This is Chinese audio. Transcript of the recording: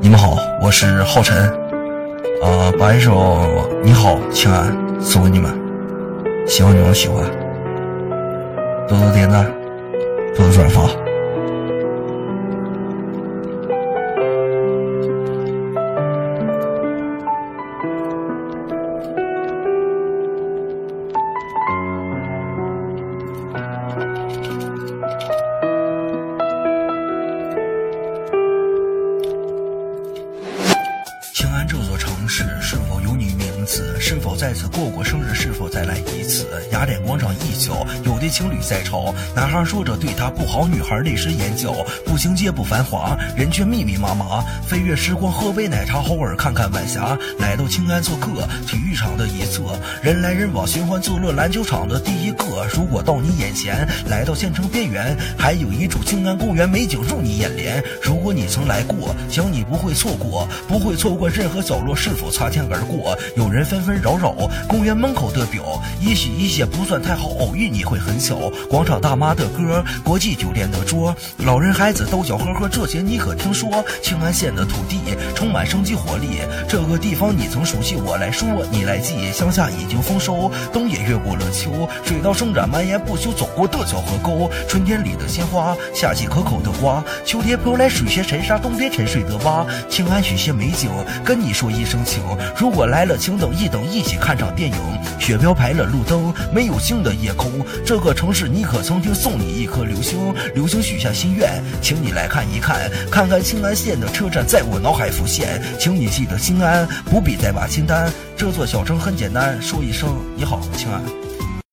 你们好，我是浩辰，呃，把一首《你好，亲爱》送给你们，希望你们喜欢，多多点赞，多多转发。这座城市是否有你名字？是否在此过过生日？是否再来一次？雅典广场一角，有对情侣在吵，男孩说着对她不好，女孩泪湿眼角。步行街不繁华，人却密密麻麻。飞越时光，喝杯奶茶，偶尔看看晚霞。来到青安做客，体育场的一侧，人来人往，寻欢作乐。篮球场的第一个，如果到你眼前，来到县城边缘，还有一处青安公园，美景入你眼帘。如果你曾来过，想你不会错过，不会错过任何角落。是否擦肩而过？有人纷纷扰扰，公园门口的表，也许一些不算太好，偶遇你会很巧。广场大妈的歌，国际酒店的桌，老人孩子都笑呵呵，这些你可听说？庆安县的土地充满生机活力，这个地方你曾熟悉，我来说你来记。乡下已经丰收，冬也越过了秋，水稻生长蔓延不休，走过的小河沟，春天里的鲜花，夏季可口的瓜，秋天飘来水仙沉沙，冬天沉睡的蛙。庆安许些美景，跟你说一声。情，如果来了，请等一等，一起看场电影。雪标排了路灯，没有星的夜空。这个城市，你可曾听？送你一颗流星，流星许下心愿，请你来看一看，看看青安县的车站在我脑海浮现。请你记得心安，不必再把清单。这座小城很简单，说一声你好，青安。